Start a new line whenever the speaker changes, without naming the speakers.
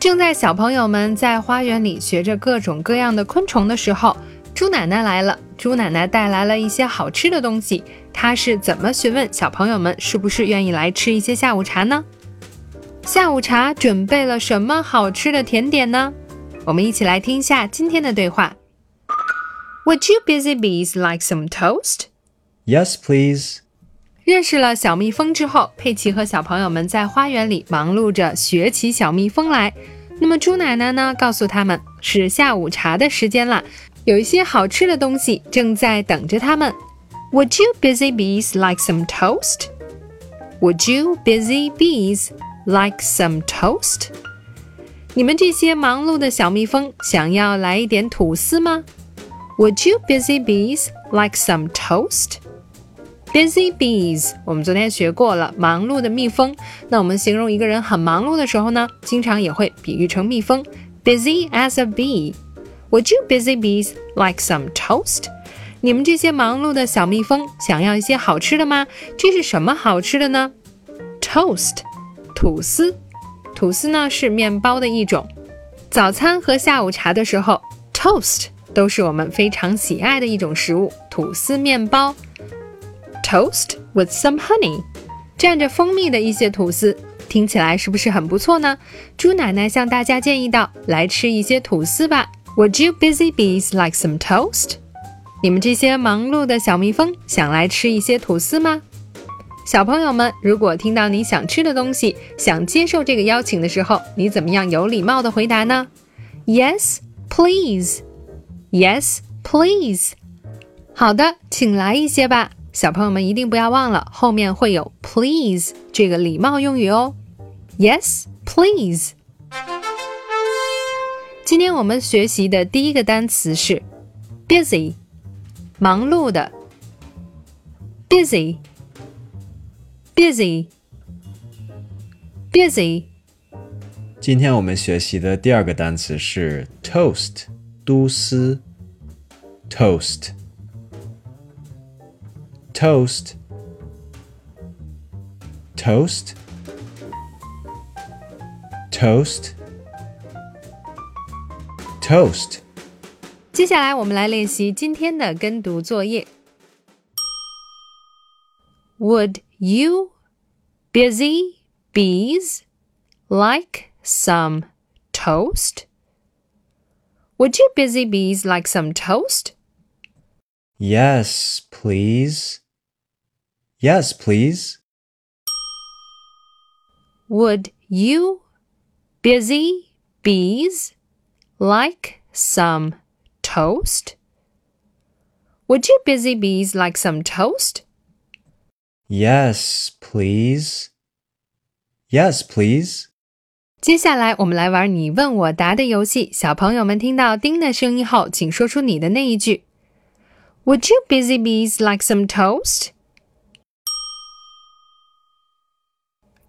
正在小朋友们在花园里学着各种各样的昆虫的时候，猪奶奶来了。猪奶奶带来了一些好吃的东西。她是怎么询问小朋友们是不是愿意来吃一些下午茶呢？下午茶准备了什么好吃的甜点呢？我们一起来听一下今天的对话。Would you busy bees like some toast?
Yes, please.
认识了小蜜蜂之后，佩奇和小朋友们在花园里忙碌着学起小蜜蜂来。那么猪奶奶呢，告诉他们是下午茶的时间了，有一些好吃的东西正在等着他们。Would you busy bees like some toast? Would you busy bees like some toast? 你们这些忙碌的小蜜蜂，想要来一点吐司吗？Would you busy bees like some toast? Busy bees，我们昨天学过了，忙碌的蜜蜂。那我们形容一个人很忙碌的时候呢，经常也会比喻成蜜蜂，busy as a bee。Would you busy bees like some toast？你们这些忙碌的小蜜蜂，想要一些好吃的吗？这是什么好吃的呢？Toast，吐司。吐司呢是面包的一种。早餐和下午茶的时候，toast 都是我们非常喜爱的一种食物，吐司面包。Toast with some honey，蘸着蜂蜜的一些吐司，听起来是不是很不错呢？猪奶奶向大家建议道：“来吃一些吐司吧。”Would you busy bees like some toast？你们这些忙碌的小蜜蜂想来吃一些吐司吗？小朋友们，如果听到你想吃的东西，想接受这个邀请的时候，你怎么样有礼貌的回答呢？Yes, please. Yes, please. 好的，请来一些吧。小朋友们一定不要忘了，后面会有 please 这个礼貌用语哦。Yes, please。今天我们学习的第一个单词是 busy，忙碌的。busy，busy，busy。
今天我们学习的第二个单词是 toast，都司。toast。toast toast toast toast
接下来我们来练习今天的跟读作业。Would you busy bees like some toast? Would you busy bees like some toast?
Yes, please. Yes, please.
Would you busy bees like some toast? Would you busy bees like some toast?
Yes, please. Yes, please.
接下来我们来玩你问我答的游戏。小朋友们听到“叮”的声音后，请说出你的那一句。Would you busy bees like some toast?